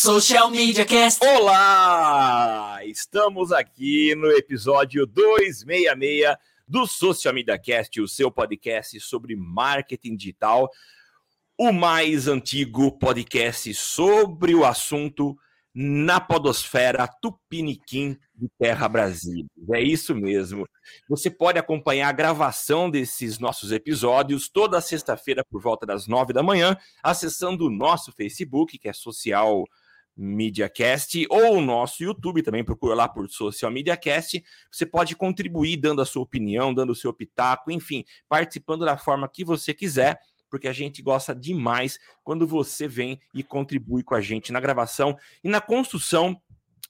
Social Media Cast. Olá! Estamos aqui no episódio 266 do Social Media Cast, o seu podcast sobre marketing digital, o mais antigo podcast sobre o assunto na podosfera Tupiniquim de Terra Brasil. É isso mesmo. Você pode acompanhar a gravação desses nossos episódios toda sexta-feira por volta das nove da manhã, acessando o nosso Facebook, que é Social MediaCast, ou o nosso YouTube, também procura lá por Social MediaCast. Você pode contribuir dando a sua opinião, dando o seu pitaco, enfim, participando da forma que você quiser porque a gente gosta demais quando você vem e contribui com a gente na gravação e na construção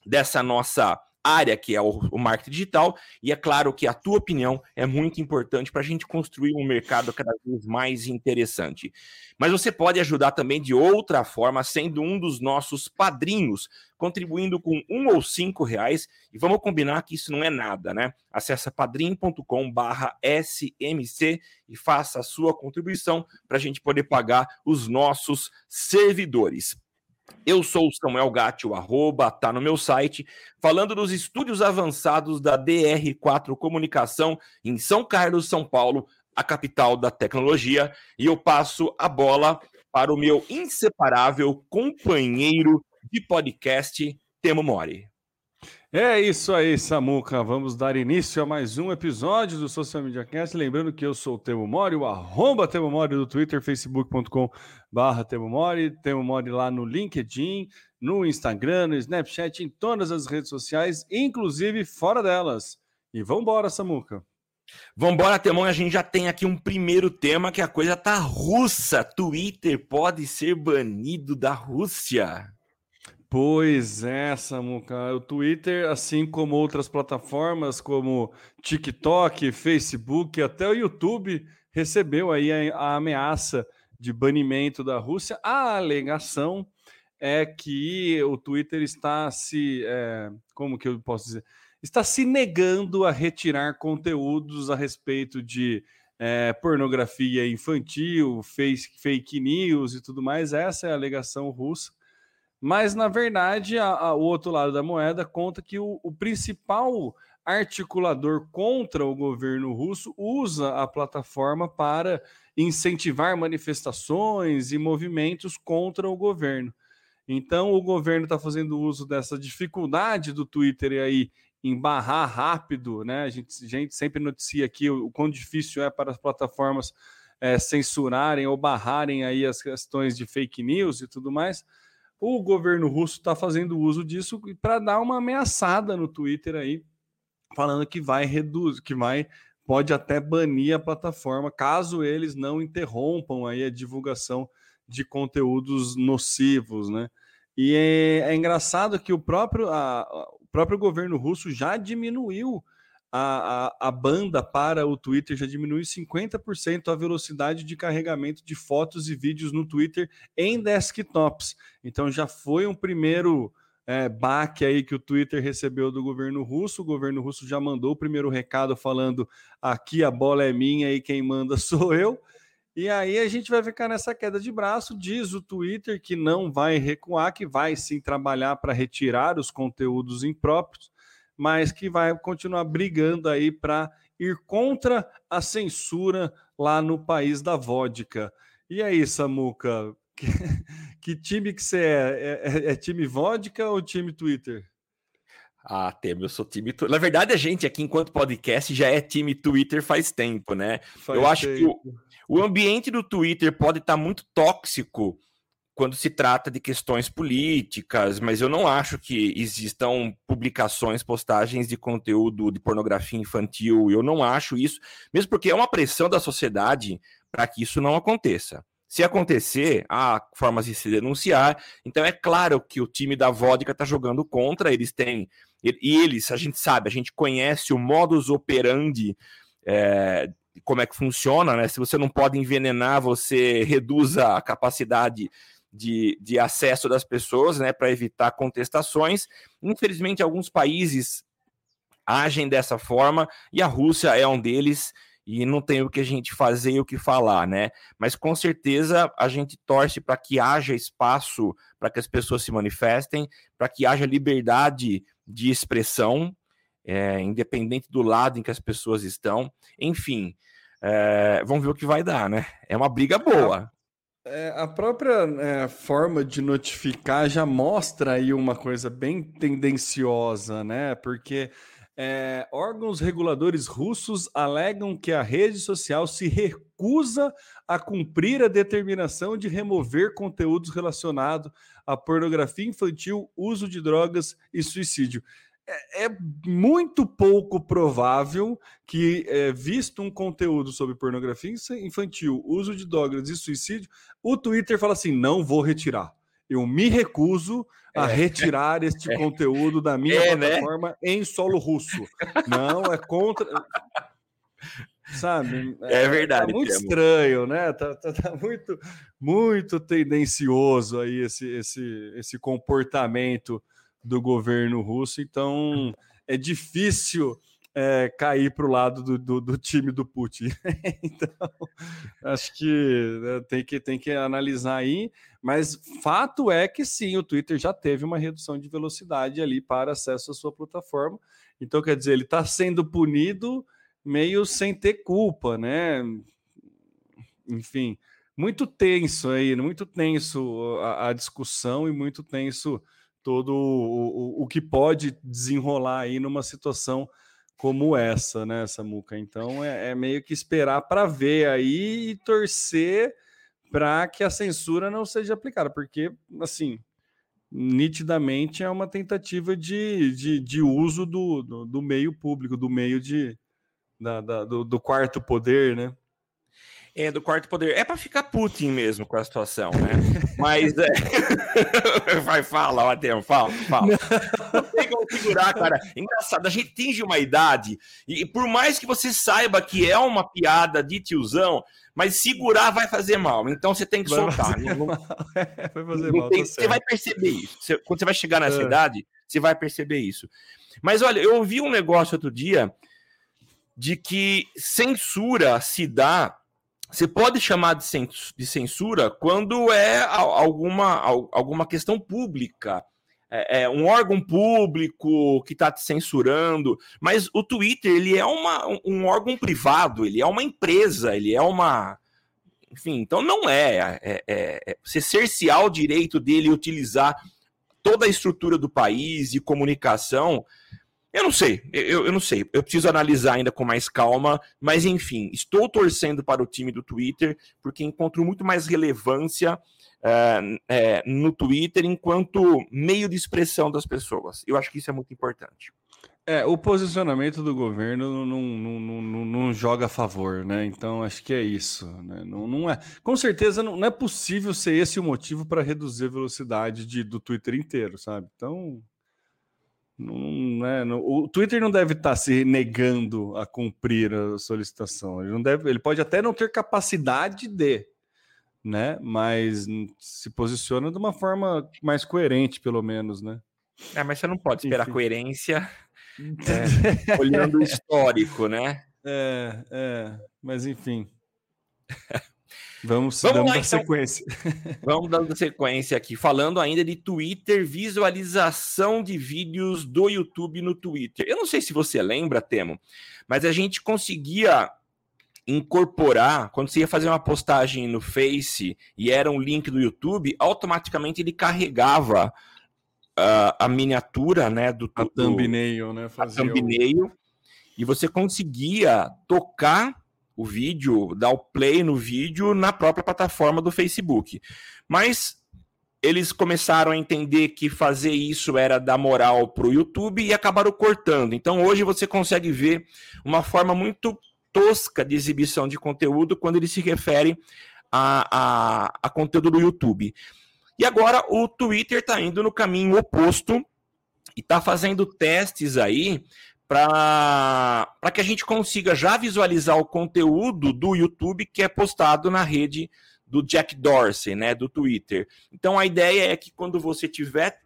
dessa nossa área que é o, o, marketing digital, e é claro que a tua opinião é muito importante para a gente construir um mercado cada vez mais interessante. Mas você pode ajudar também de outra forma, sendo um dos nossos padrinhos, contribuindo com um ou cinco reais, e vamos combinar que isso não é nada, né? Acesse padrim.com barra SMC e faça a sua contribuição para a gente poder pagar os nossos servidores. Eu sou o Samuel Gatti, o arroba, tá no meu site, falando dos estúdios avançados da DR4 Comunicação em São Carlos, São Paulo, a capital da tecnologia, e eu passo a bola para o meu inseparável companheiro de podcast, Temo Mori. É isso aí, Samuca. Vamos dar início a mais um episódio do Social Media Cast. Lembrando que eu sou o Temo Mori, o arroba Temo Mori do Twitter, facebook.com barra Temo Mori. Temo Mori lá no LinkedIn, no Instagram, no Snapchat, em todas as redes sociais, inclusive fora delas. E vambora, Samuca. Vambora, Temão, a gente já tem aqui um primeiro tema que a coisa tá russa. Twitter pode ser banido da Rússia. Pois é, Samuca. O Twitter, assim como outras plataformas como TikTok, Facebook, até o YouTube, recebeu aí a, a ameaça de banimento da Rússia. A alegação é que o Twitter está se. É, como que eu posso dizer? Está se negando a retirar conteúdos a respeito de é, pornografia infantil, fake, fake news e tudo mais. Essa é a alegação russa. Mas, na verdade, a, a, o outro lado da moeda conta que o, o principal articulador contra o governo russo usa a plataforma para incentivar manifestações e movimentos contra o governo. Então, o governo está fazendo uso dessa dificuldade do Twitter aí em barrar rápido, né? A gente, a gente sempre noticia aqui o, o quão difícil é para as plataformas é, censurarem ou barrarem aí as questões de fake news e tudo mais o governo russo está fazendo uso disso para dar uma ameaçada no Twitter aí, falando que vai reduzir, que vai pode até banir a plataforma caso eles não interrompam aí a divulgação de conteúdos nocivos, né? E é, é engraçado que o próprio, a, o próprio governo russo já diminuiu a, a, a, banda para o Twitter já diminui 50% a velocidade de carregamento de fotos e vídeos no Twitter em desktops. Então já foi um primeiro é, baque aí que o Twitter recebeu do governo russo. O governo russo já mandou o primeiro recado falando: aqui a bola é minha e quem manda sou eu. E aí a gente vai ficar nessa queda de braço. Diz o Twitter que não vai recuar, que vai sim trabalhar para retirar os conteúdos impróprios mas que vai continuar brigando aí para ir contra a censura lá no país da vodka. E aí, Samuca, que, que time que você é? é? É, time vodka ou time Twitter? Ah, Temo, eu sou time Twitter. Na verdade, a gente aqui, enquanto podcast, já é time Twitter faz tempo, né? Faz eu acho que o, o ambiente do Twitter pode estar tá muito tóxico quando se trata de questões políticas, mas eu não acho que existam publicações, postagens de conteúdo de pornografia infantil. Eu não acho isso, mesmo porque é uma pressão da sociedade para que isso não aconteça. Se acontecer, há formas de se denunciar. Então é claro que o time da vodka está jogando contra. Eles têm e eles, a gente sabe, a gente conhece o modus operandi é, como é que funciona, né? Se você não pode envenenar, você reduz a capacidade de, de acesso das pessoas, né, para evitar contestações. Infelizmente, alguns países agem dessa forma e a Rússia é um deles. e não tem o que a gente fazer e o que falar, né? Mas com certeza a gente torce para que haja espaço para que as pessoas se manifestem, para que haja liberdade de expressão, é, independente do lado em que as pessoas estão. Enfim, é, vamos ver o que vai dar, né? É uma briga boa. É, a própria é, forma de notificar já mostra aí uma coisa bem tendenciosa, né? Porque é, órgãos reguladores russos alegam que a rede social se recusa a cumprir a determinação de remover conteúdos relacionados à pornografia infantil, uso de drogas e suicídio. É, é muito pouco provável que, é, visto um conteúdo sobre pornografia infantil, uso de drogas e suicídio, o Twitter fala assim: não vou retirar eu me recuso a é. retirar este é. conteúdo da minha é, né? plataforma né? em solo russo. Não, é contra. Sabe? É, é verdade. Tá muito estranho, né? Tá, tá, tá, muito, muito tendencioso aí esse, esse, esse comportamento do governo russo. Então, é difícil é, cair para o lado do, do, do, time do Putin. então, acho que né, tem, que tem que analisar aí, mas fato é que sim, o Twitter já teve uma redução de velocidade ali para acesso à sua plataforma. Então, quer dizer, ele está sendo punido meio sem ter culpa, né? Enfim, muito tenso aí, muito tenso a, a discussão e muito tenso todo o, o, o que pode desenrolar aí numa situação como essa, né, Samuca? Então é, é meio que esperar para ver aí e torcer para que a censura não seja aplicada, porque, assim, nitidamente é uma tentativa de, de, de uso do, do, do, meio público, do meio de, da, da do, do quarto poder, né? É, do quarto poder. É para ficar Putin mesmo com a situação, né? Mas é... vai fala, Matheus, fala, fala. Não tem como segurar, cara. Engraçado, a gente atinge uma idade e por mais que você saiba que é uma piada de tiozão, mas segurar vai fazer mal. Então você tem que vai soltar. Não, não... É, vai fazer mal. Tem... Você vai perceber isso. Você... Quando você vai chegar nessa é. idade, você vai perceber isso. Mas olha, eu ouvi um negócio outro dia de que censura se dá você pode chamar de censura quando é alguma, alguma questão pública. É, é um órgão público que está te censurando, mas o Twitter ele é uma, um órgão privado, ele é uma empresa, ele é uma. Enfim, então não é. é, é, é você cercear o direito dele utilizar toda a estrutura do país e comunicação eu não sei, eu, eu não sei. Eu preciso analisar ainda com mais calma, mas enfim, estou torcendo para o time do Twitter, porque encontro muito mais relevância é, no Twitter enquanto meio de expressão das pessoas. Eu acho que isso é muito importante. É, o posicionamento do governo não, não, não, não, joga a favor, né? Então acho que é isso. Né? Não, não é, com certeza não, é possível ser esse o motivo para reduzir a velocidade de, do Twitter inteiro, sabe? Então não, né, não, o Twitter não deve estar tá se negando a cumprir a solicitação. Ele não deve, ele pode até não ter capacidade de, né? Mas se posiciona de uma forma mais coerente, pelo menos, né? É, mas você não pode esperar Enfim. coerência é, olhando o histórico, né? É, é, mas enfim. Vamos, Vamos dando lá, então. sequência. Vamos dando sequência aqui. Falando ainda de Twitter, visualização de vídeos do YouTube no Twitter. Eu não sei se você lembra, Temo, mas a gente conseguia incorporar, quando você ia fazer uma postagem no Face e era um link do YouTube, automaticamente ele carregava uh, a miniatura, né, do, a thumbnail, né, fazia a thumbnail, o... e você conseguia tocar o vídeo, dar o play no vídeo na própria plataforma do Facebook. Mas eles começaram a entender que fazer isso era dar moral para o YouTube e acabaram cortando. Então hoje você consegue ver uma forma muito tosca de exibição de conteúdo quando ele se refere a, a, a conteúdo do YouTube. E agora o Twitter está indo no caminho oposto e está fazendo testes aí para que a gente consiga já visualizar o conteúdo do YouTube que é postado na rede do Jack Dorsey, né, do Twitter. Então a ideia é que quando você tiver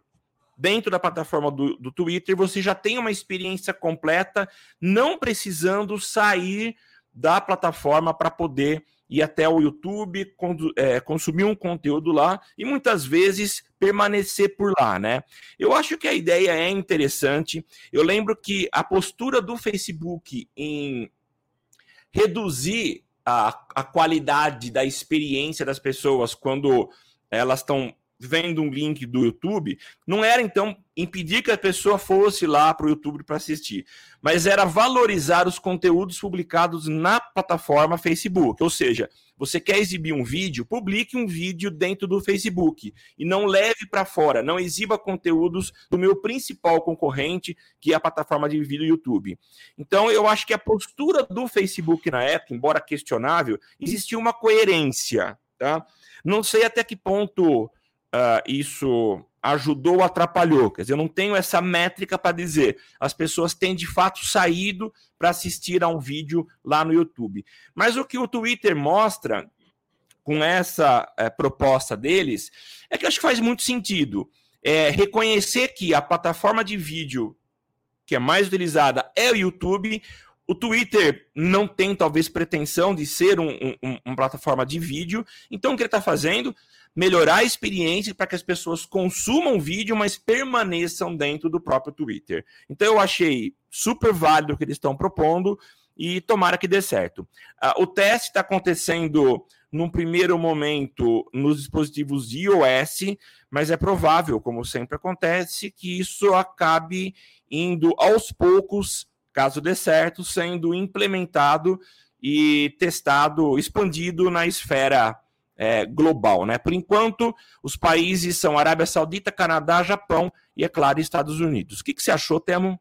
dentro da plataforma do, do Twitter, você já tem uma experiência completa, não precisando sair da plataforma para poder ir até o YouTube, é, consumir um conteúdo lá e muitas vezes permanecer por lá, né? Eu acho que a ideia é interessante. Eu lembro que a postura do Facebook em reduzir a, a qualidade da experiência das pessoas quando elas estão vendo um link do YouTube, não era então impedir que a pessoa fosse lá para o YouTube para assistir, mas era valorizar os conteúdos publicados na plataforma Facebook. Ou seja, você quer exibir um vídeo, publique um vídeo dentro do Facebook e não leve para fora, não exiba conteúdos do meu principal concorrente, que é a plataforma de vídeo YouTube. Então, eu acho que a postura do Facebook na época, embora questionável, existia uma coerência, tá? Não sei até que ponto uh, isso ajudou ou atrapalhou. Quer dizer, eu não tenho essa métrica para dizer. As pessoas têm de fato saído para assistir a um vídeo lá no YouTube. Mas o que o Twitter mostra com essa é, proposta deles é que acho que faz muito sentido. É, reconhecer que a plataforma de vídeo que é mais utilizada é o YouTube. O Twitter não tem, talvez, pretensão de ser um, um, uma plataforma de vídeo. Então, o que ele está fazendo? Melhorar a experiência para que as pessoas consumam vídeo, mas permaneçam dentro do próprio Twitter. Então eu achei super válido o que eles estão propondo e tomara que dê certo. Uh, o teste está acontecendo num primeiro momento nos dispositivos iOS, mas é provável, como sempre acontece, que isso acabe indo aos poucos, caso dê certo, sendo implementado e testado, expandido na esfera é, global. Né? Por enquanto, os países são Arábia Saudita, Canadá, Japão e, é claro, Estados Unidos. O que, que você achou, Temo?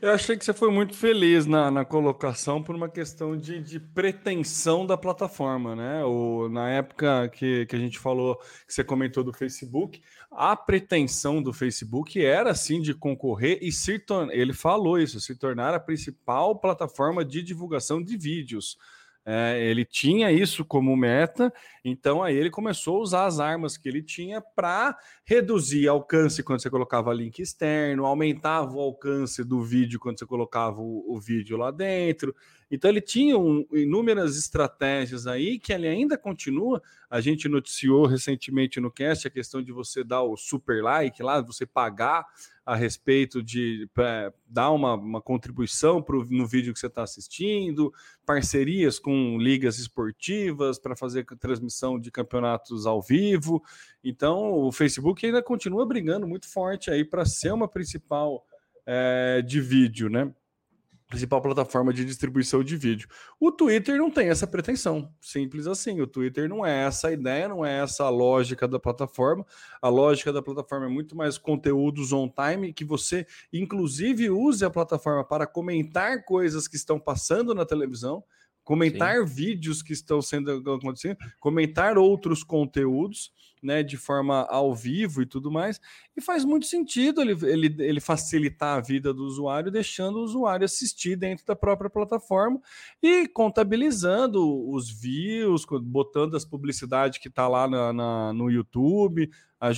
Eu achei que você foi muito feliz na, na colocação por uma questão de, de pretensão da plataforma, né? O, na época que, que a gente falou, que você comentou do Facebook, a pretensão do Facebook era sim de concorrer e se tornar, ele falou isso, se tornar a principal plataforma de divulgação de vídeos. É, ele tinha isso como meta, então aí ele começou a usar as armas que ele tinha para reduzir alcance quando você colocava link externo, aumentava o alcance do vídeo quando você colocava o, o vídeo lá dentro. Então ele tinha um, inúmeras estratégias aí que ele ainda continua. A gente noticiou recentemente no cast a questão de você dar o super like lá, você pagar a respeito de é, dar uma, uma contribuição pro, no vídeo que você está assistindo, parcerias com ligas esportivas para fazer transmissão de campeonatos ao vivo. Então, o Facebook ainda continua brigando muito forte aí para ser uma principal é, de vídeo, né? principal plataforma de distribuição de vídeo. O Twitter não tem essa pretensão, simples assim. O Twitter não é essa ideia, não é essa a lógica da plataforma. A lógica da plataforma é muito mais conteúdos on time, que você inclusive use a plataforma para comentar coisas que estão passando na televisão comentar Sim. vídeos que estão sendo acontecendo, comentar outros conteúdos, né, de forma ao vivo e tudo mais, e faz muito sentido ele, ele, ele facilitar a vida do usuário, deixando o usuário assistir dentro da própria plataforma e contabilizando os views, botando as publicidades que está lá na, na, no YouTube,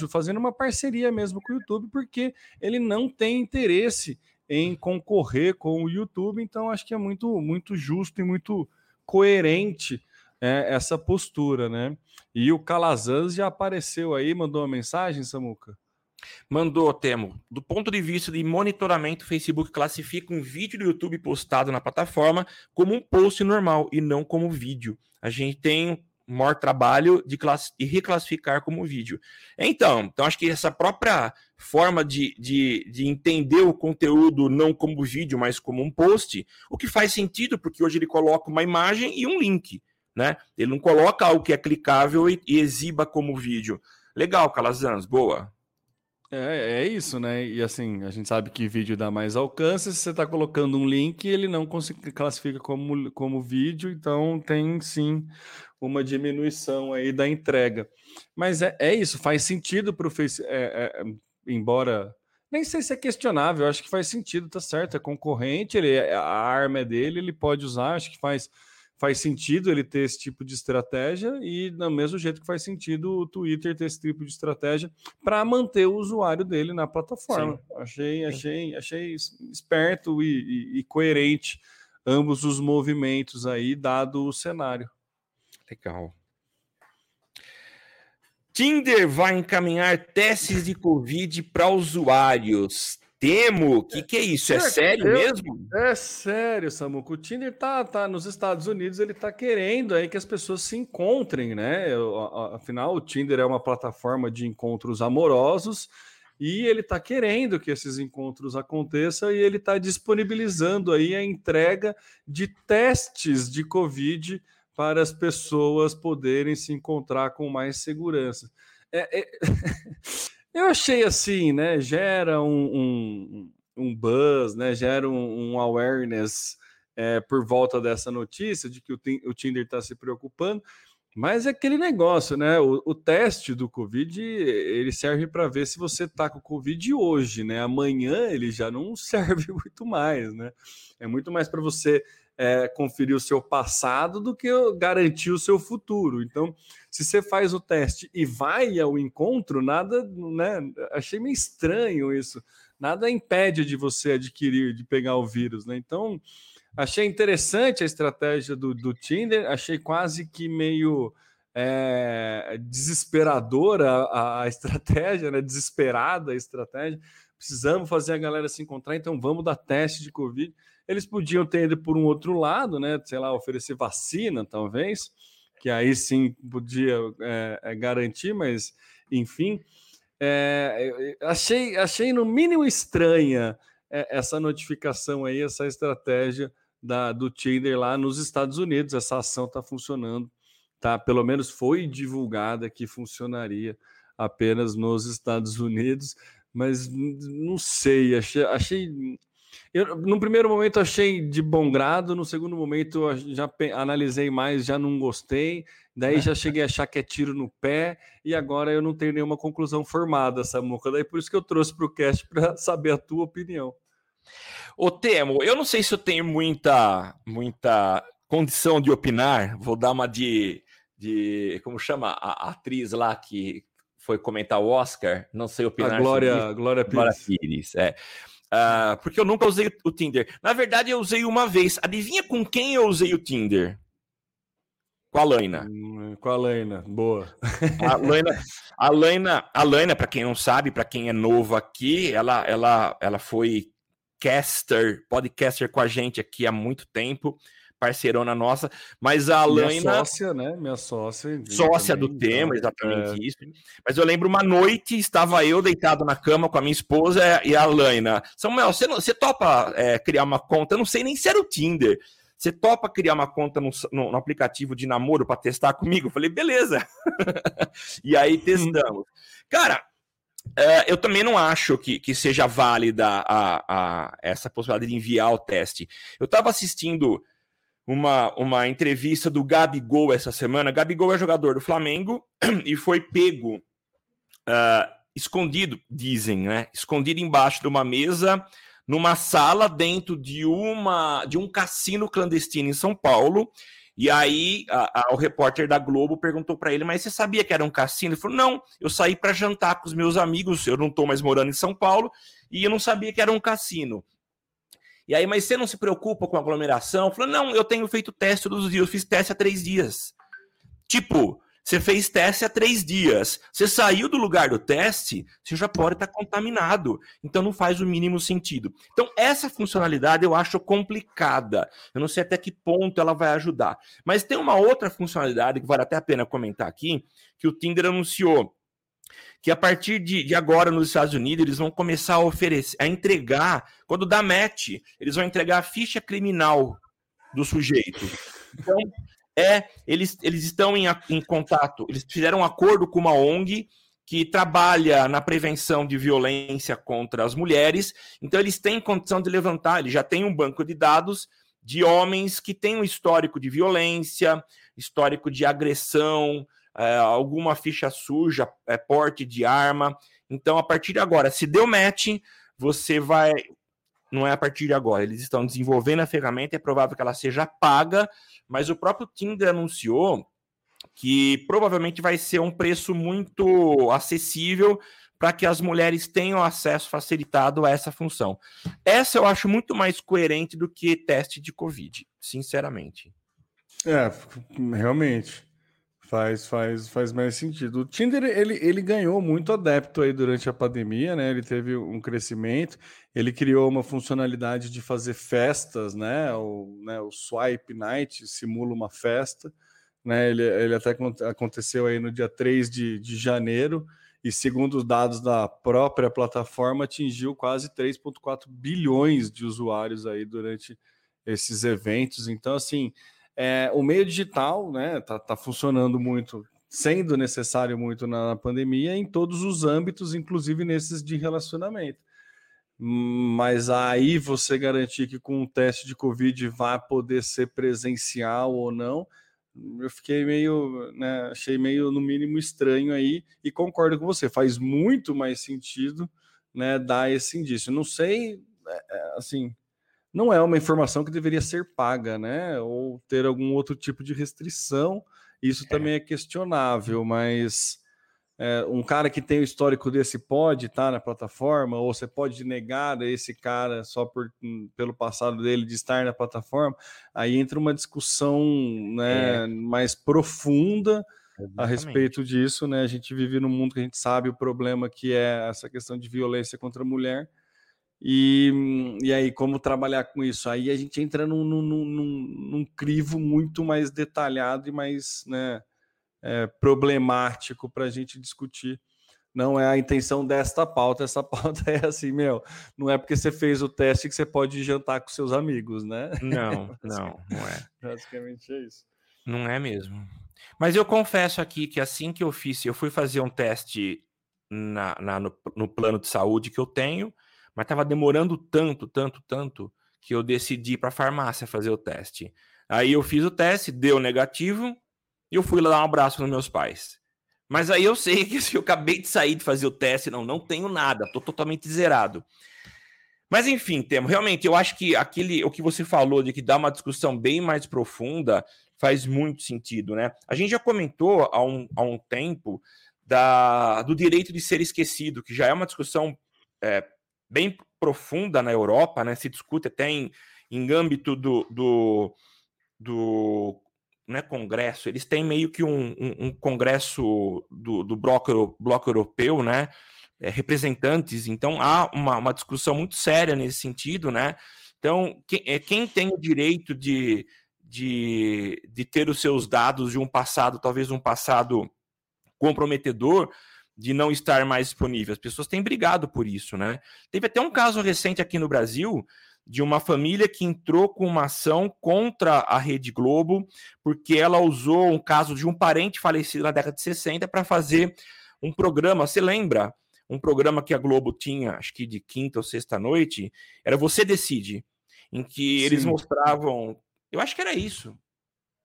fazendo uma parceria mesmo com o YouTube, porque ele não tem interesse em concorrer com o YouTube, então acho que é muito, muito justo e muito coerente é, essa postura, né? E o Calazans já apareceu aí, mandou uma mensagem, Samuca? Mandou, Temo. Do ponto de vista de monitoramento, o Facebook classifica um vídeo do YouTube postado na plataforma como um post normal e não como vídeo. A gente tem maior trabalho de, de reclassificar como vídeo. Então, então, acho que essa própria forma de, de, de entender o conteúdo não como vídeo, mas como um post, o que faz sentido, porque hoje ele coloca uma imagem e um link. Né? Ele não coloca algo que é clicável e, e exiba como vídeo. Legal, Calazans, boa. É, é isso, né? E assim, a gente sabe que vídeo dá mais alcance. Se você está colocando um link, ele não classifica como, como vídeo, então tem sim uma diminuição aí da entrega. Mas é, é isso, faz sentido para o Face. É, é, embora. Nem sei se é questionável, acho que faz sentido, tá certo. É concorrente, ele, a arma é dele, ele pode usar, acho que faz faz sentido ele ter esse tipo de estratégia e do mesmo jeito que faz sentido o Twitter ter esse tipo de estratégia para manter o usuário dele na plataforma. Sim. Achei, achei, achei esperto e, e, e, coerente ambos os movimentos aí, dado o cenário. Legal. Tinder vai encaminhar testes de Covid para usuários. Temo, o que, que é isso? É, é sério eu, mesmo? É sério, Samuco. O Tinder tá, tá nos Estados Unidos, ele tá querendo aí que as pessoas se encontrem, né? Afinal, o Tinder é uma plataforma de encontros amorosos e ele tá querendo que esses encontros aconteçam e ele tá disponibilizando aí a entrega de testes de Covid para as pessoas poderem se encontrar com mais segurança. É, é... Eu achei assim, né? Gera um, um, um buzz, né? Gera um, um awareness é, por volta dessa notícia de que o, o Tinder está se preocupando. Mas é aquele negócio, né? O, o teste do Covid ele serve para ver se você está com Covid hoje, né? Amanhã ele já não serve muito mais, né? É muito mais para você é, conferir o seu passado do que garantir o seu futuro. Então, se você faz o teste e vai ao encontro, nada, né? Achei meio estranho isso. Nada impede de você adquirir, de pegar o vírus, né? Então, achei interessante a estratégia do, do Tinder, achei quase que meio é, desesperadora a, a estratégia, né? Desesperada a estratégia. Precisamos fazer a galera se encontrar, então vamos dar teste de Covid. Eles podiam ter ido por um outro lado, né? Sei lá, oferecer vacina, talvez, que aí sim podia é, é, garantir, mas enfim. É, achei, achei no mínimo estranha é, essa notificação aí, essa estratégia da, do Tinder lá nos Estados Unidos. Essa ação está funcionando, tá? Pelo menos foi divulgada que funcionaria apenas nos Estados Unidos, mas não sei, achei, achei eu, no primeiro momento achei de bom grado, no segundo momento já analisei mais, já não gostei, daí é. já cheguei a achar que é tiro no pé, e agora eu não tenho nenhuma conclusão formada, Samuca. Daí por isso que eu trouxe para o cast para saber a tua opinião. Ô Temo, eu não sei se eu tenho muita, muita condição de opinar, vou dar uma de, de como chama a, a atriz lá que foi comentar o Oscar, não sei opinar. A Glória, Glória Pires. Glória Pires, é. Uh, porque eu nunca usei o Tinder. Na verdade, eu usei uma vez. Adivinha com quem eu usei o Tinder? Com a Laina. Hum, com a Laina, boa. A Laina, a Laina, a Laina para quem não sabe, para quem é novo aqui, ela, ela, ela foi caster, podcaster com a gente aqui há muito tempo parceirona nossa, mas a Alaina. Minha sócia, né? Minha sócia. Sócia também, do tema, então, exatamente é... isso. Mas eu lembro uma noite, estava eu deitado na cama com a minha esposa e a Alaina. Samuel, você, não, você topa é, criar uma conta? Eu não sei nem se era o Tinder. Você topa criar uma conta no, no, no aplicativo de namoro para testar comigo? Eu falei, beleza. e aí testamos. Cara, é, eu também não acho que, que seja válida a, a, essa possibilidade de enviar o teste. Eu estava assistindo uma, uma entrevista do Gabigol essa semana. Gabigol é jogador do Flamengo e foi pego uh, escondido, dizem, né? Escondido embaixo de uma mesa, numa sala dentro de uma de um cassino clandestino em São Paulo. E aí a, a, o repórter da Globo perguntou para ele: "Mas você sabia que era um cassino?" Ele falou: "Não, eu saí para jantar com os meus amigos. Eu não estou mais morando em São Paulo e eu não sabia que era um cassino." E aí, mas você não se preocupa com aglomeração? Falou, não, eu tenho feito teste todos os dias, eu fiz teste há três dias. Tipo, você fez teste há três dias. Você saiu do lugar do teste, você já pode estar contaminado. Então não faz o mínimo sentido. Então, essa funcionalidade eu acho complicada. Eu não sei até que ponto ela vai ajudar. Mas tem uma outra funcionalidade que vale até a pena comentar aqui, que o Tinder anunciou que a partir de, de, agora nos Estados Unidos eles vão começar a oferecer, a entregar, quando dá match, eles vão entregar a ficha criminal do sujeito. Então, é, eles, eles estão em, em contato, eles fizeram um acordo com uma ONG que trabalha na prevenção de violência contra as mulheres, então eles têm condição de levantar, eles já têm um banco de dados de homens que têm um histórico de violência, histórico de agressão, é, alguma ficha suja, é, porte de arma. Então, a partir de agora, se deu match, você vai. Não é a partir de agora, eles estão desenvolvendo a ferramenta, é provável que ela seja paga, mas o próprio Tinder anunciou que provavelmente vai ser um preço muito acessível para que as mulheres tenham acesso facilitado a essa função. Essa eu acho muito mais coerente do que teste de Covid, sinceramente. É, realmente. Faz, faz, faz mais sentido. O Tinder, ele, ele ganhou muito adepto aí durante a pandemia, né? Ele teve um crescimento, ele criou uma funcionalidade de fazer festas, né? O, né, o Swipe Night simula uma festa, né? Ele, ele até aconteceu aí no dia 3 de, de janeiro, e segundo os dados da própria plataforma, atingiu quase 3,4 bilhões de usuários aí durante esses eventos. Então, assim, é, o meio digital, né, tá, tá funcionando muito, sendo necessário muito na, pandemia, em todos os âmbitos, inclusive nesses de relacionamento. Mas aí você garantir que com o teste de Covid vai poder ser presencial ou não, eu fiquei meio, né, achei meio no mínimo estranho aí e concordo com você, faz muito mais sentido, né, dar esse indício. Não sei, é, é, assim, não é uma informação que deveria ser paga, né? Ou ter algum outro tipo de restrição. Isso é. também é questionável, mas é, um cara que tem o histórico desse pode estar na plataforma, ou você pode negar esse cara só por, hum, pelo passado dele de estar na plataforma. Aí entra uma discussão né, é. mais profunda. Exatamente. a respeito disso, né? A gente vive num mundo que a gente sabe o problema que é essa questão de violência contra a mulher, e, e aí, como trabalhar com isso? Aí a gente entra num, num, num, num crivo muito mais detalhado e mais né, é, problemático para a gente discutir. Não é a intenção desta pauta. Essa pauta é assim, meu, não é porque você fez o teste que você pode jantar com seus amigos, né? Não, não, não é. Basicamente é isso. Não é mesmo. Mas eu confesso aqui que assim que eu fiz, eu fui fazer um teste na, na no, no plano de saúde que eu tenho, mas estava demorando tanto, tanto, tanto, que eu decidi para a farmácia fazer o teste. Aí eu fiz o teste, deu negativo, e eu fui lá dar um abraço nos meus pais. Mas aí eu sei que se eu acabei de sair de fazer o teste, não, não tenho nada, estou totalmente zerado. Mas enfim, Temo, realmente eu acho que aquele, o que você falou de que dá uma discussão bem mais profunda faz muito sentido, né? A gente já comentou há um, há um tempo da, do direito de ser esquecido, que já é uma discussão é, bem profunda na Europa, né? Se discute até em, em âmbito do, do, do né, congresso, eles têm meio que um, um, um congresso do, do bloco, bloco europeu, né? É, representantes, então há uma, uma discussão muito séria nesse sentido, né? Então, quem, é, quem tem o direito de, de, de ter os seus dados de um passado, talvez um passado comprometedor, de não estar mais disponível. As pessoas têm brigado por isso, né? Teve até um caso recente aqui no Brasil de uma família que entrou com uma ação contra a Rede Globo, porque ela usou um caso de um parente falecido na década de 60 para fazer um programa. Você lembra? Um programa que a Globo tinha, acho que de quinta ou sexta noite, era Você Decide, em que Sim. eles mostravam. Eu acho que era isso.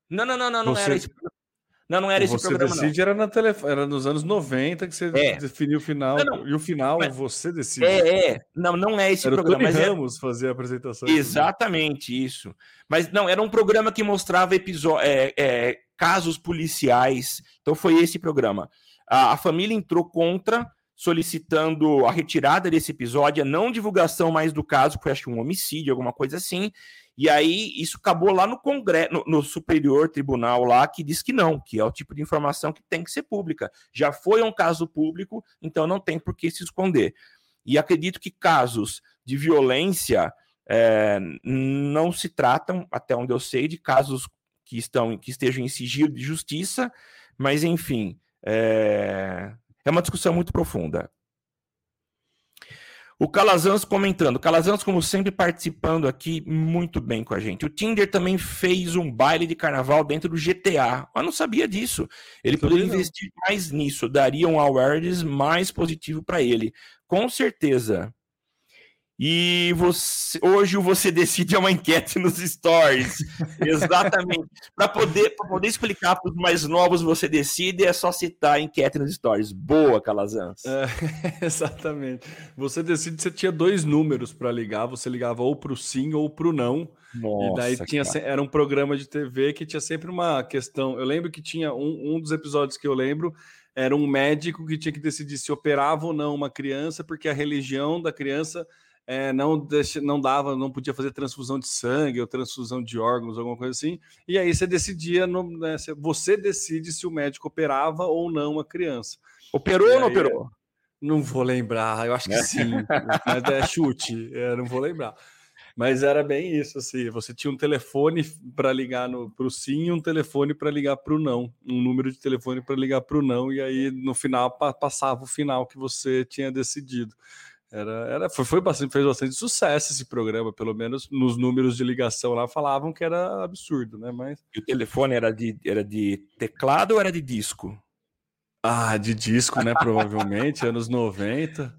Não, não, não, não, não Você... era isso. Não, não era esse você programa. Decide não. Era, na tele... era nos anos 90 que você é. definiu o final. Não, não. E o final Mas... você decide. É, é. Não, não é esse era programa. Tony Ramos era... fazer a apresentação. Exatamente, isso. Mas não, era um programa que mostrava episódio, é, é, casos policiais. Então foi esse programa. A, a família entrou contra solicitando a retirada desse episódio, a não divulgação mais do caso, foi acho que um homicídio, alguma coisa assim, e aí isso acabou lá no Congresso, no, no, Superior Tribunal lá, que diz que não, que é o tipo de informação que tem que ser pública. Já foi um caso público, então não tem por que se esconder. E acredito que casos de violência é, não se tratam, até onde eu sei, de casos que estão que estejam em sigilo de justiça, mas enfim, é, é uma discussão muito profunda. O Calazans comentando. Calazans, como sempre, participando aqui muito bem com a gente. O Tinder também fez um baile de carnaval dentro do GTA. Eu não sabia disso. Ele poderia investir mais nisso. Daria um awareness mais positivo para ele. Com certeza. E você, hoje Você Decide é uma enquete nos stories. Exatamente. Para poder, poder explicar para os mais novos, Você Decide é só citar a enquete nos stories. Boa, Calazans. É, exatamente. Você Decide, você tinha dois números para ligar. Você ligava ou para o sim ou para o não. Nossa, e daí tinha, era um programa de TV que tinha sempre uma questão. Eu lembro que tinha um, um dos episódios que eu lembro era um médico que tinha que decidir se operava ou não uma criança, porque a religião da criança é, não, deixa, não dava, não podia fazer transfusão de sangue ou transfusão de órgãos, alguma coisa assim. E aí você decidia, no, né, você decide se o médico operava ou não a criança. Operou ou não operou? Não vou lembrar, eu acho que é. sim, mas é chute, é, não vou lembrar. Mas era bem isso, assim, você tinha um telefone para ligar para o sim e um telefone para ligar para o não, um número de telefone para ligar para o não, e aí no final passava o final que você tinha decidido. Era, era, foi, foi bastante, fez bastante sucesso esse programa, pelo menos nos números de ligação lá falavam que era absurdo, né? Mas... E o telefone era de, era de teclado ou era de disco? Ah, de disco, né? Provavelmente, anos 90.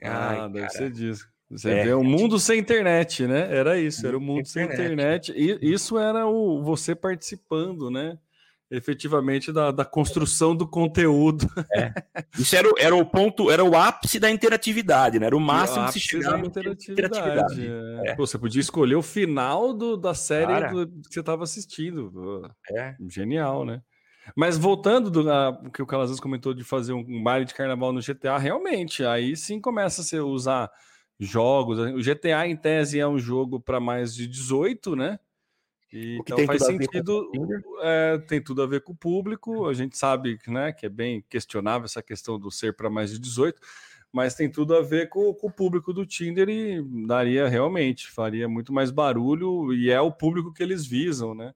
Ai, ah, deve ser disco. Você é, vê o mundo sem internet, né? Era isso, era o mundo sem internet. E isso era o você participando, né? Efetivamente da, da construção do conteúdo. É. Isso era, era o ponto, era o ápice da interatividade, né? Era o máximo que se chegava da interatividade. interatividade. É. Pô, você podia escolher o final do, da série do, que você estava assistindo. É. Genial, né? Mas voltando do a, que o Calazans comentou de fazer um, um baile de carnaval no GTA, realmente, aí sim começa a se usar jogos. O GTA, em tese, é um jogo para mais de 18, né? E, então faz sentido, é, tem tudo a ver com o público. A gente sabe né, que é bem questionável essa questão do ser para mais de 18, mas tem tudo a ver com, com, o público do Tinder e daria realmente, faria muito mais barulho e é o público que eles visam, né?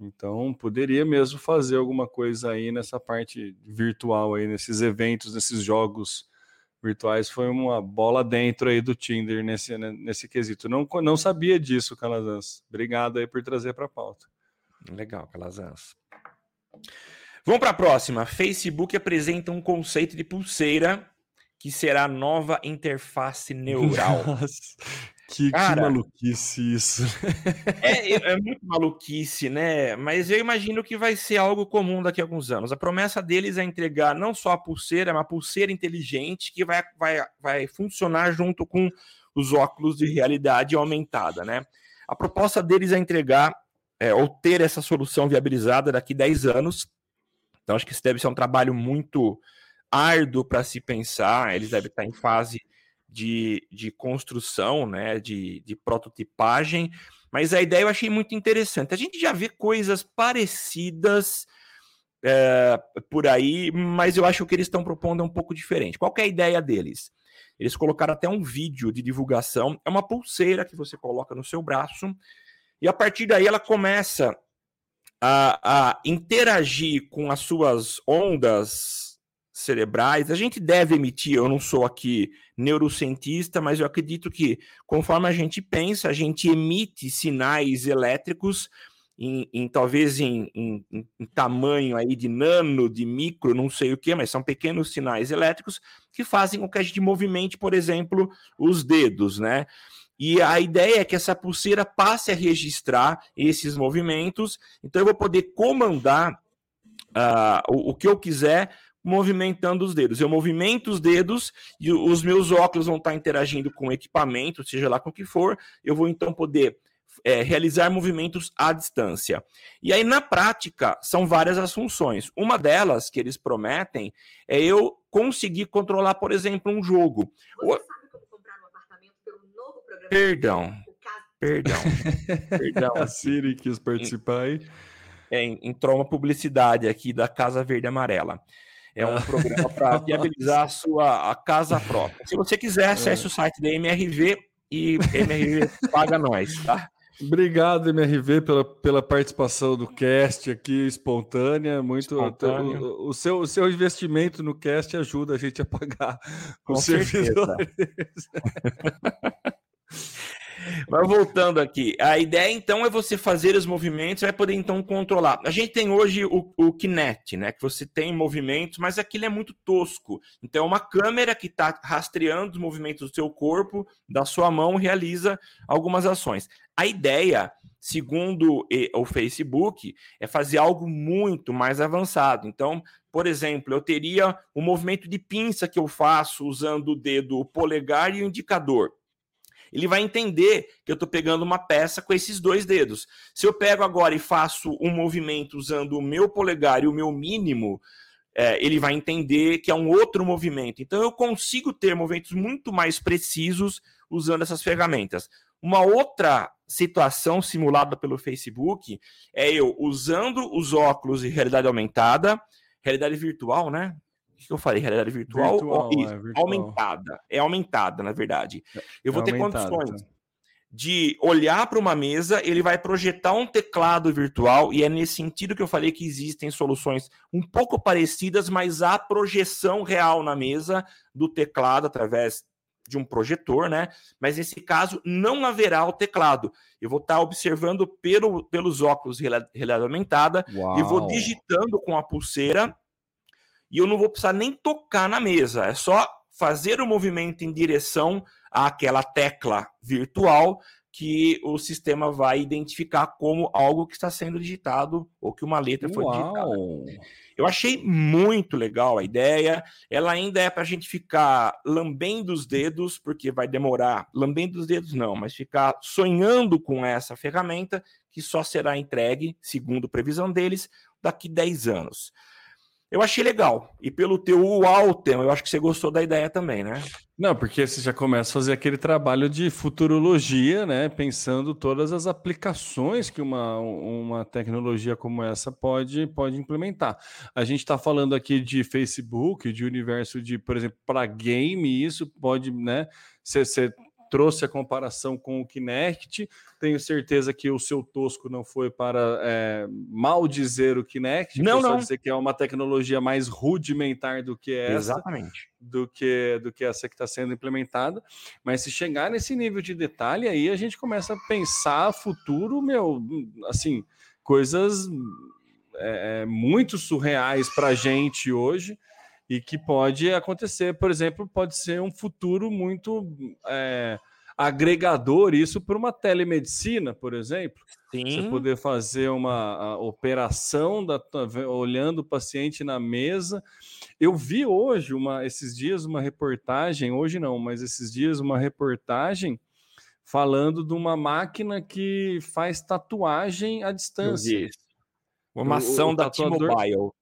Então poderia mesmo fazer alguma coisa aí nessa parte virtual aí, nesses eventos, nesses jogos virtuais foi uma bola dentro aí do Tinder nesse, né, nesse quesito. Não, não sabia disso, Calazans. Obrigado aí por trazer para a pauta. Legal, Calazans. Vamos para a próxima. Facebook apresenta um conceito de pulseira que será a nova interface neural. Nossa, que, Cara, que maluquice isso. É, é, muito maluquice, né? Mas eu imagino que vai ser algo comum daqui a alguns anos. A promessa deles é entregar não só a pulseira, mas uma pulseira inteligente que vai, vai, vai funcionar junto com os óculos de realidade aumentada, né? A proposta deles é entregar é, ou ter essa solução viabilizada daqui a 10 anos. Então, acho que isso deve ser um trabalho muito árduo para se pensar. Eles devem estar em fase de, de construção, né, de, de prototipagem, mas a ideia eu achei muito interessante. A gente já vê coisas parecidas é, por aí, mas eu acho que o que eles estão propondo é um pouco diferente. Qual é a ideia deles? Eles colocaram até um vídeo de divulgação, é uma pulseira que você coloca no seu braço, e a partir daí ela começa a, a interagir com as suas ondas cerebrais. A gente deve emitir, eu não sou aqui neurocientista, mas eu acredito que conforme a gente pensa, a gente emite sinais elétricos em, em talvez em, em, em, tamanho aí de nano, de micro, não sei o que, mas são pequenos sinais elétricos que fazem com que a gente movimente, por exemplo, os dedos, né? E a ideia é que essa pulseira passe a registrar esses movimentos, então eu vou poder comandar uh, o, o que eu quiser movimentando os dedos. Eu movimento os dedos e os meus óculos vão estar interagindo com o equipamento, seja lá com o que for. Eu vou então poder é, realizar movimentos à distância. E aí, na prática, são várias as funções. Uma delas que eles prometem é eu conseguir controlar, por exemplo, um jogo. Você sabe como comprar um apartamento pelo novo programa? Perdão. Perdão. Perdão. A Siri quis participar aí. É, entrou uma publicidade aqui da Casa Verde Amarela. É um programa para viabilizar a sua a casa própria. Se você quiser, acesse é. o site da MRV e MRV paga nós, tá? Obrigado, MRV, pela, pela participação do cast aqui, espontânea. Muito. O, o, seu, o seu investimento no cast ajuda a gente a pagar Com os servidores. Mas voltando aqui, a ideia então é você fazer os movimentos, vai poder então controlar. A gente tem hoje o, o Kinect, né? Que você tem movimentos, mas aquilo é muito tosco. Então é uma câmera que está rastreando os movimentos do seu corpo, da sua mão, realiza algumas ações. A ideia, segundo o Facebook, é fazer algo muito mais avançado. Então, por exemplo, eu teria o um movimento de pinça que eu faço usando o dedo polegar e o indicador ele vai entender que eu estou pegando uma peça com esses dois dedos. Se eu pego agora e faço um movimento usando o meu polegar e o meu mínimo, é, ele vai entender que é um outro movimento. Então eu consigo ter movimentos muito mais precisos usando essas ferramentas. Uma outra situação simulada pelo Facebook é eu usando os óculos de realidade aumentada, realidade virtual, né? O que eu falei? Realidade virtual? virtual, é, virtual. Aumentada. É aumentada, na verdade. Eu vou é ter aumentada, condições tá. de olhar para uma mesa, ele vai projetar um teclado virtual, e é nesse sentido que eu falei que existem soluções um pouco parecidas, mas há projeção real na mesa do teclado através de um projetor, né? Mas nesse caso não haverá o teclado. Eu vou estar observando pelo, pelos óculos realidade aumentada Uau. e vou digitando com a pulseira e eu não vou precisar nem tocar na mesa. É só fazer o movimento em direção àquela tecla virtual que o sistema vai identificar como algo que está sendo digitado ou que uma letra foi digitada. Eu achei muito legal a ideia. Ela ainda é para a gente ficar lambendo os dedos, porque vai demorar. Lambendo os dedos não, mas ficar sonhando com essa ferramenta que só será entregue, segundo previsão deles, daqui 10 anos. Eu achei legal. E pelo teu uau, eu acho que você gostou da ideia também, né? Não, porque você já começa a fazer aquele trabalho de futurologia, né? Pensando todas as aplicações que uma, uma tecnologia como essa pode, pode implementar. A gente está falando aqui de Facebook, de universo de, por exemplo, para game, isso pode, né? Você trouxe a comparação com o Kinect. Tenho certeza que o seu tosco não foi para é, mal dizer o Kinect, não, não. dizer que é uma tecnologia mais rudimentar do que essa, Exatamente. do que do que essa que está sendo implementada. Mas se chegar nesse nível de detalhe, aí a gente começa a pensar futuro, meu, assim, coisas é, é muito surreais para a gente hoje e que pode acontecer, por exemplo, pode ser um futuro muito é, agregador isso para uma telemedicina, por exemplo. Sim. Você poder fazer uma operação da, olhando o paciente na mesa. Eu vi hoje, uma, esses dias, uma reportagem, hoje não, mas esses dias, uma reportagem falando de uma máquina que faz tatuagem à distância. Uma ação o, o da T-Mobile.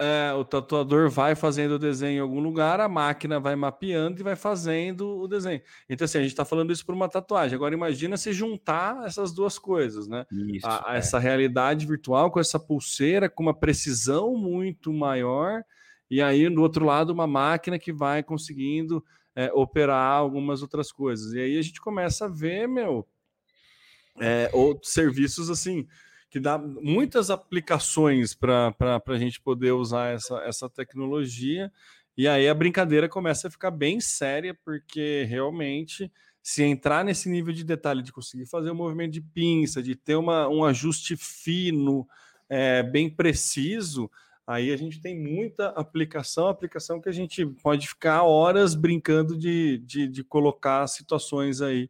É, o tatuador vai fazendo o desenho em algum lugar, a máquina vai mapeando e vai fazendo o desenho. Então, assim, a gente está falando isso por uma tatuagem. Agora, imagina se juntar essas duas coisas, né? Isso, a, é. Essa realidade virtual com essa pulseira, com uma precisão muito maior, e aí, do outro lado, uma máquina que vai conseguindo é, operar algumas outras coisas. E aí a gente começa a ver, meu, é, outros serviços assim que dá muitas aplicações para a gente poder usar essa, essa tecnologia. E aí a brincadeira começa a ficar bem séria, porque realmente, se entrar nesse nível de detalhe de conseguir fazer um movimento de pinça, de ter uma, um ajuste fino, é, bem preciso, aí a gente tem muita aplicação, aplicação que a gente pode ficar horas brincando de, de, de colocar situações aí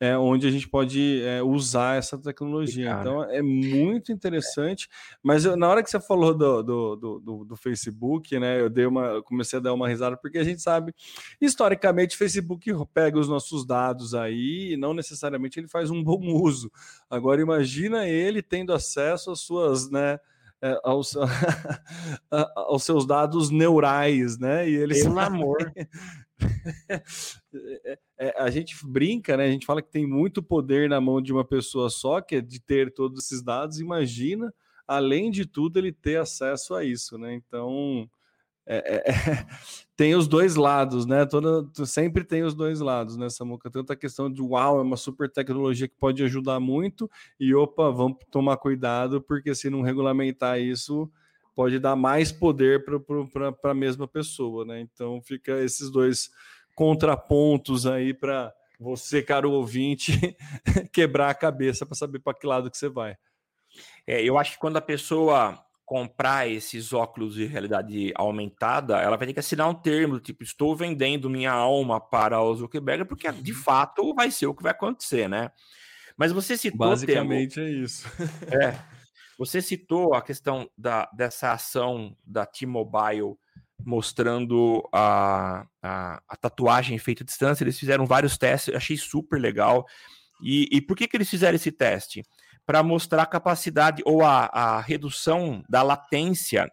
é, onde a gente pode é, usar essa tecnologia. Então é muito interessante. Mas eu, na hora que você falou do, do, do, do, Facebook, né, eu dei uma, eu comecei a dar uma risada porque a gente sabe historicamente o Facebook pega os nossos dados aí e não necessariamente ele faz um bom uso. Agora imagina ele tendo acesso às suas, né? É, aos, aos seus dados neurais, né? E ele Pelo amor. É, é, a gente brinca, né? A gente fala que tem muito poder na mão de uma pessoa só, que é de ter todos esses dados. Imagina, além de tudo, ele ter acesso a isso, né? Então, é, é, tem os dois lados, né? Toda, sempre tem os dois lados nessa Samuca. Tanto a questão de uau, é uma super tecnologia que pode ajudar muito, e opa, vamos tomar cuidado, porque se não regulamentar isso, pode dar mais poder para a mesma pessoa, né? Então fica esses dois contrapontos aí para você, caro ouvinte, quebrar a cabeça para saber para que lado que você vai. É, eu acho que quando a pessoa comprar esses óculos de realidade aumentada, ela vai ter que assinar um termo, tipo, estou vendendo minha alma para o Zuckerberg, porque de uhum. fato vai ser o que vai acontecer, né? Mas você citou... Basicamente termo, é isso. É, você citou a questão da, dessa ação da T-Mobile mostrando a, a, a, tatuagem feita à distância. Eles fizeram vários testes, achei super legal. E, e por que, que eles fizeram esse teste? Para mostrar a capacidade ou a, a redução da latência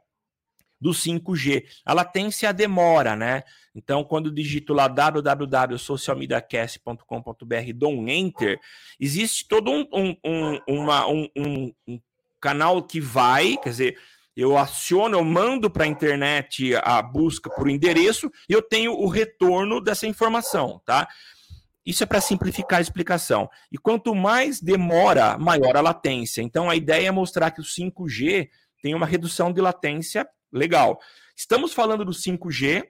do 5G. A latência demora, né? Então, quando digito lá www.socialmediacast.com.br, dou um enter, existe todo um, um, um, uma, um, um, um canal que vai, quer dizer, eu aciono, eu mando para a internet a busca por endereço e eu tenho o retorno dessa informação, tá? Isso é para simplificar a explicação. E quanto mais demora, maior a latência. Então a ideia é mostrar que o 5G tem uma redução de latência legal. Estamos falando do 5G,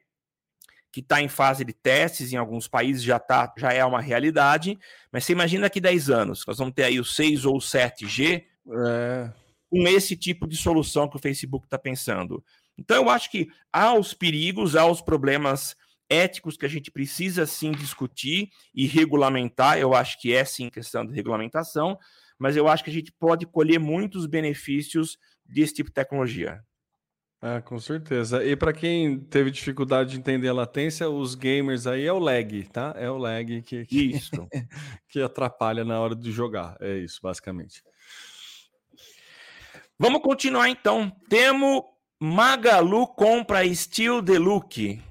que está em fase de testes, em alguns países já, tá, já é uma realidade, mas você imagina daqui 10 anos, nós vamos ter aí o 6 ou o 7G. É com esse tipo de solução que o Facebook está pensando. Então, eu acho que há os perigos, há os problemas éticos que a gente precisa sim discutir e regulamentar. Eu acho que é sim questão de regulamentação, mas eu acho que a gente pode colher muitos benefícios desse tipo de tecnologia. É, com certeza. E para quem teve dificuldade de entender a latência, os gamers aí é o lag, tá? É o lag que, que, que atrapalha na hora de jogar. É isso, basicamente. Vamos continuar então. Temo Magalu compra Steel Deluxe.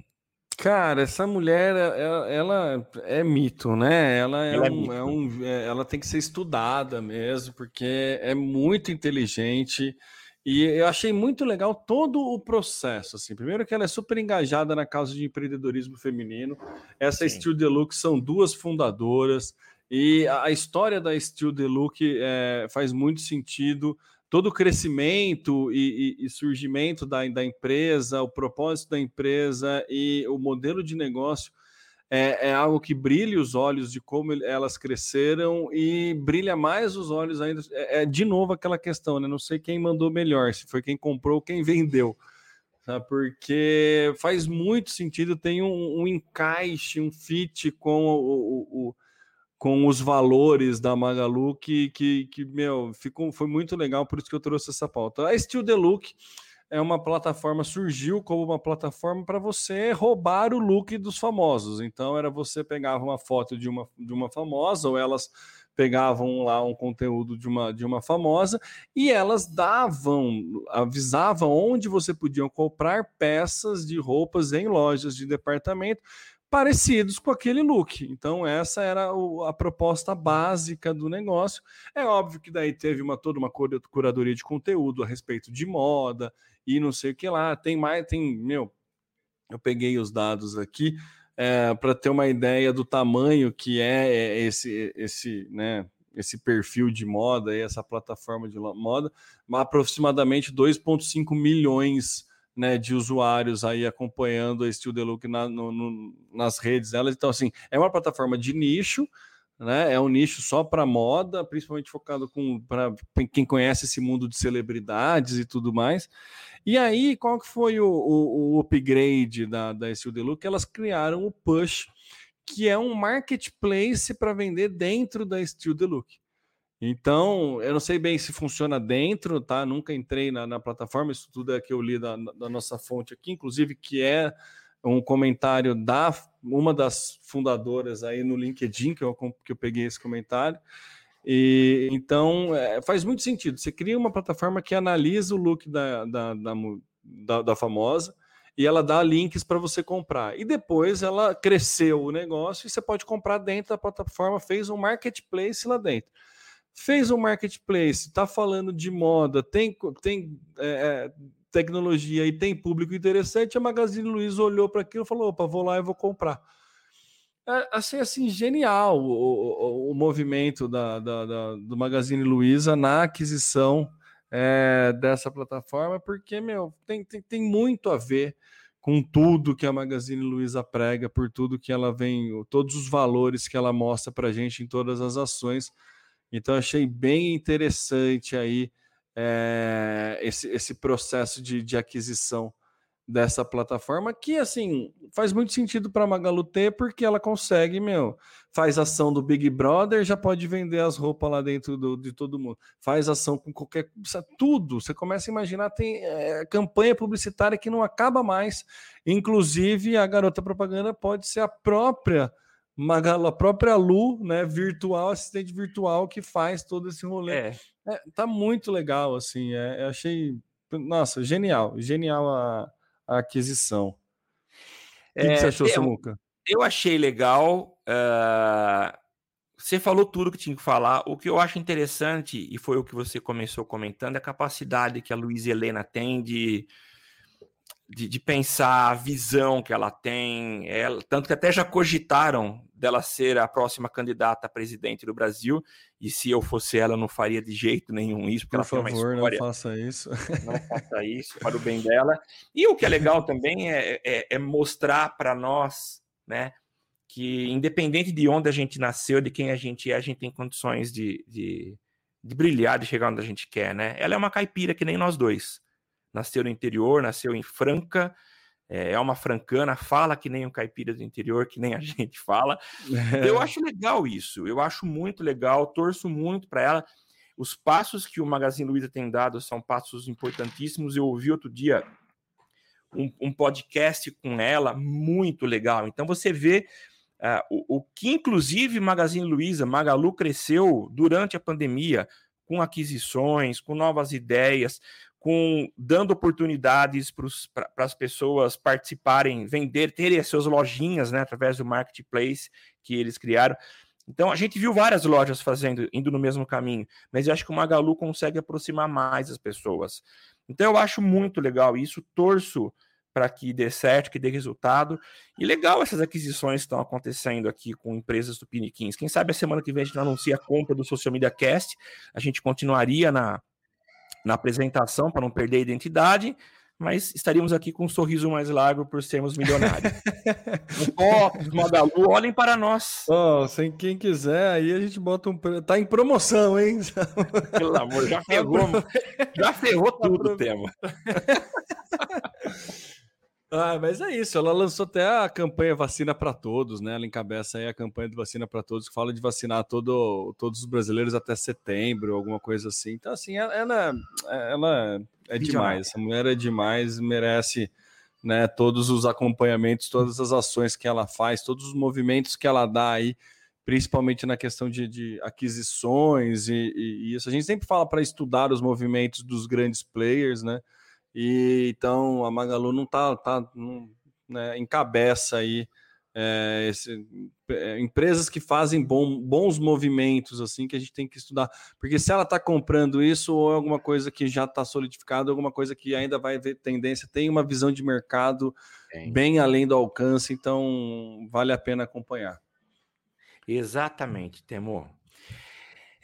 Cara, essa mulher, ela, ela, é mito, né? Ela, é, ela é, um, é um, é, ela tem que ser estudada mesmo, porque é muito inteligente. E eu achei muito legal todo o processo. Assim, primeiro que ela é super engajada na causa de empreendedorismo feminino. Essa Sim. Steel Deluxe são duas fundadoras e a história da Steel Deluxe é, faz muito sentido todo o crescimento e, e, e surgimento da, da, empresa, o propósito da empresa e o modelo de negócio é, é, algo que brilha os olhos de como elas cresceram e brilha mais os olhos ainda. É, é de novo aquela questão, né? Não sei quem mandou melhor, se foi quem comprou ou quem vendeu. Porque faz muito sentido, tem um, um encaixe, um fit com o, o com os valores da Magalu que, que, que meu, ficou, foi muito legal, por isso que eu trouxe essa pauta. A Steel Look é uma plataforma, surgiu como uma plataforma para você roubar o look dos famosos. Então, era você pegava uma foto de uma, de uma famosa, ou elas pegavam lá um conteúdo de uma, de uma famosa e elas davam, avisavam onde você podia comprar peças de roupas em lojas de departamento parecidos com aquele look. Então, essa era o, a proposta básica do negócio. É óbvio que daí teve uma, toda uma curadoria de conteúdo a respeito de moda e não sei o que lá. Tem mais, tem, meu, eu peguei os dados aqui é, para ter uma ideia do tamanho que é, é esse, esse, né, esse perfil de moda e essa plataforma de moda, aproximadamente 2,5 milhões né, de usuários aí acompanhando a Steel Deluxe na, no, no, nas redes delas. Então, assim, é uma plataforma de nicho, né? É um nicho só para moda, principalmente focado com para quem conhece esse mundo de celebridades e tudo mais. E aí, qual que foi o, o, o upgrade da, da Steel Deluxe? Elas criaram o Push, que é um marketplace para vender dentro da Steel Deluxe. Então, eu não sei bem se funciona dentro, tá? Nunca entrei na, na plataforma, isso tudo é que eu li da, da, nossa fonte aqui, inclusive que é um comentário da uma das fundadoras aí no LinkedIn, que eu, que eu peguei esse comentário. E então é, faz muito sentido. Você cria uma plataforma que analisa o look da, da, da, da famosa e ela dá links para você comprar. E depois ela cresceu o negócio e você pode comprar dentro da plataforma, fez um marketplace lá dentro fez um marketplace, está falando de moda, tem, tem é, é, tecnologia e tem público interessante, a Magazine Luiza olhou para aquilo e falou: opa, vou lá e vou comprar. É, assim genial o, o, o movimento da, da, da, do Magazine Luiza na aquisição é, dessa plataforma, porque meu, tem, tem, tem muito a ver com tudo que a Magazine Luiza prega, por tudo que ela vem, todos os valores que ela mostra para gente em todas as ações então, achei bem interessante aí é, esse, esse processo de, de aquisição dessa plataforma, que assim faz muito sentido para a Magalu ter, porque ela consegue, meu, faz ação do Big Brother, já pode vender as roupas lá dentro do, de todo mundo, faz ação com qualquer tudo. Você começa a imaginar, tem é, campanha publicitária que não acaba mais. Inclusive, a garota propaganda pode ser a própria Magalu, a própria Lu, né, virtual, assistente virtual que faz todo esse rolê. É. é tá muito legal, assim, é, achei Nossa, genial, genial a, a aquisição. O que, é, que, você achou, Samuca? Eu achei legal. Uh, você falou tudo que tinha que falar. O que eu acho interessante, e foi o que você começou comentando, é a capacidade que a Luiz Helena tem de, de, de pensar, a visão que ela tem. Ela, tanto que até já cogitaram dela ser a próxima candidata a presidente do Brasil. E se eu fosse ela, eu não faria de jeito nenhum isso. Por favor, não faça isso. Não faça isso para o bem dela. E o que é legal também é, é, é mostrar para nós, né? que independente de onde a gente nasceu, de quem a gente é, a gente tem condições de, de, de, brilhar, de chegar onde a gente quer, né? Ela é uma caipira que nem nós dois. Nasceu no interior, nasceu em Franca, é, é uma francana, fala que nem um caipira do interior, que nem a gente fala. É. Eu acho legal isso, eu acho muito legal, torço muito para ela. Os passos que o Magazine Luiza tem dado são passos importantíssimos. Eu ouvi outro dia um, um podcast com ela, muito legal. Então você vê Uh, o, o, que, inclusive, Magazine Luiza, Magalu cresceu durante a pandemia, com aquisições, com novas ideias, com dando oportunidades para as pessoas participarem, vender, terem as suas lojinhas né, através do marketplace que eles criaram. Então, a gente viu várias lojas fazendo, indo no mesmo caminho, mas eu acho que o Magalu consegue aproximar mais as pessoas. Então, eu acho muito legal isso, torço para que dê certo, que dê resultado. E legal essas aquisições que estão acontecendo aqui com empresas do Piniquins. Quem sabe a semana que vem a gente não anuncia a compra do Social Media Cast, a gente continuaria na, na apresentação para não perder a identidade, mas estaríamos aqui com um sorriso mais largo por sermos milionários. Fotos, Magalu, olhem para nós. Oh, sem quem quiser, aí a gente bota um. Tá em promoção, hein? Pelo amor, já ferrou. já ferrou tudo o tema. Ah, mas é isso. Ela lançou até a campanha Vacina para Todos, né? Ela encabeça aí a campanha de Vacina para Todos, que fala de vacinar todo, todos os brasileiros até setembro, alguma coisa assim. Então, assim, ela, ela, é demais. Essa mulher é demais, merece né, todos os acompanhamentos, todas as ações que ela faz, todos os movimentos que ela dá aí, principalmente na questão de, de aquisições e, e, e isso. A gente sempre fala para estudar os movimentos dos grandes players, né? E então a Magalu não tá, tá não, né, encabeça aí é, esse, é, empresas que fazem bom, bons movimentos assim que a gente tem que estudar, porque se ela está comprando isso ou é alguma coisa que já está solidificada, alguma coisa que ainda vai ver tendência, tem uma visão de mercado bem além do alcance, então vale a pena acompanhar. Exatamente, Temor.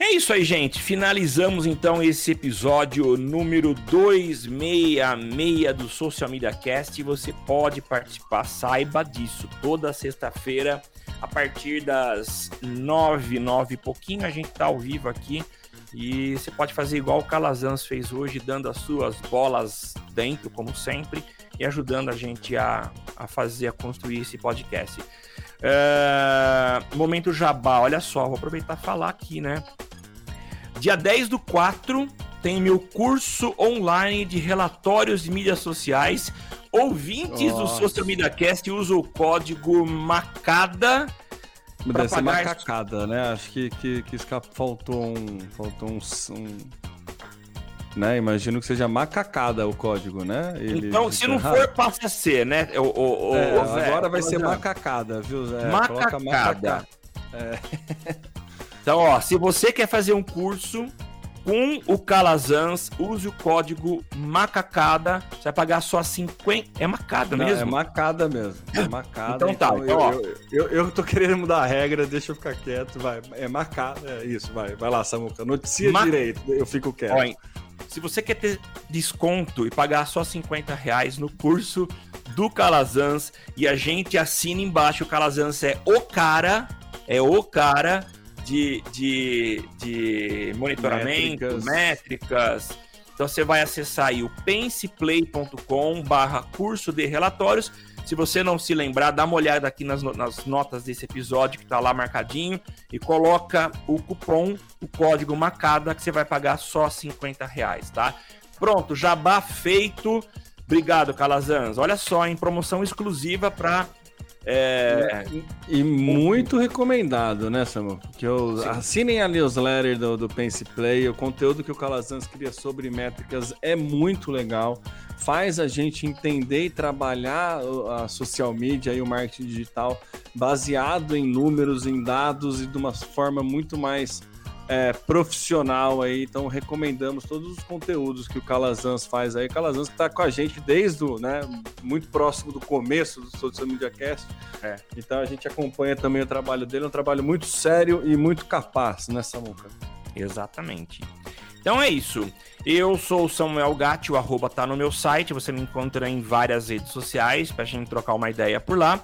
É isso aí, gente. Finalizamos então esse episódio número 266 do Social Media Cast. Você pode participar, saiba disso. Toda sexta-feira, a partir das nove, nove e pouquinho, a gente tá ao vivo aqui. E você pode fazer igual o Calazans fez hoje, dando as suas bolas dentro, como sempre, e ajudando a gente a, a fazer, a construir esse podcast. Uh, momento jabá, olha só, vou aproveitar e falar aqui, né? Dia 10 do 4 tem meu curso online de relatórios de mídias sociais. Ouvintes Nossa. do Social Media Cast usam o código MACADA. Deve ser pagar... macacada, né? Acho que, que, que faltou um. Faltou um, um né? Imagino que seja macacada o código, né? Ele, então, se não errado. for, passa a ser, né? O, o, é, o Zé, agora vai ser macacada, viu, Zé? Macacada. Macaca... É. Então, ó, se você quer fazer um curso com o Calazans, use o código macacada. Você vai pagar só 50. É macada Não, mesmo? É macada mesmo. É macada. então tá, então, então, ó. Eu, eu, eu, tô querendo mudar a regra, deixa eu ficar quieto. Vai. É macada. É isso, vai. Vai lá, Samuca. Noticia Ma... direito, eu fico quieto. Ó, se você quer ter desconto e pagar só 50 reais no curso do Calazans e a gente assina embaixo, o Calazans é o cara, é o cara de, de, de monitoramento, métricas. métricas. Então você vai acessar aí o penseplay.com barra curso de relatórios. Se você não se lembrar, dá uma olhada aqui nas, nas notas desse episódio que está lá marcadinho e coloca o cupom, o código Macada, que você vai pagar só 50 reais, tá? Pronto, jabá feito. Obrigado, Calazans. Olha só, em promoção exclusiva para É... E muito recomendado, né, Samuel? Que eu, assinem a newsletter do, do Pense Play. O conteúdo que o Calazans cria sobre métricas é muito legal. Faz a gente entender e trabalhar a social media e o marketing digital baseado em números, em dados e de uma forma muito mais é, profissional aí, então recomendamos todos os conteúdos que o Calazans faz aí. O Calazans que está com a gente desde o, né, muito próximo do começo do Social Media Cast. É. Então a gente acompanha também o trabalho dele, é um trabalho muito sério e muito capaz, né, Samuca? Exatamente. Então é isso. Eu sou o Samuel Gatti, o arroba tá no meu site, você me encontra em várias redes sociais para a gente trocar uma ideia por lá.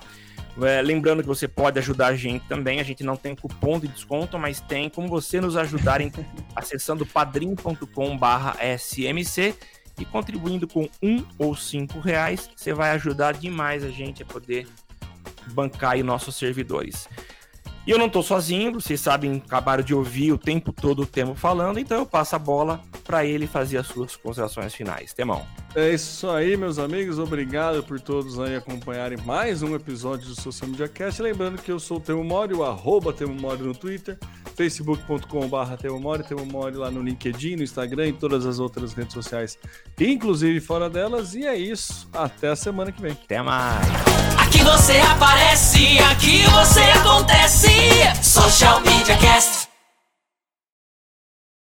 É, lembrando que você pode ajudar a gente também. A gente não tem cupom de desconto, mas tem como você nos ajudar em, acessando padrim.com/smc e contribuindo com um ou cinco reais. Você vai ajudar demais a gente a poder bancar aí nossos servidores. E eu não estou sozinho, vocês sabem, acabaram de ouvir o tempo todo o Temo falando, então eu passo a bola para ele fazer as suas considerações finais. Temão. É isso aí, meus amigos. Obrigado por todos aí acompanharem mais um episódio do Social Media Cast. Lembrando que eu sou o Temo Mori, o arroba Temo Mori no Twitter, facebook.com.br Temo Mori, Temo Mori lá no LinkedIn, no Instagram e todas as outras redes sociais, inclusive fora delas. E é isso. Até a semana que vem. Até mais. Aqui você aparece, aqui você acontece. Social Media Cast.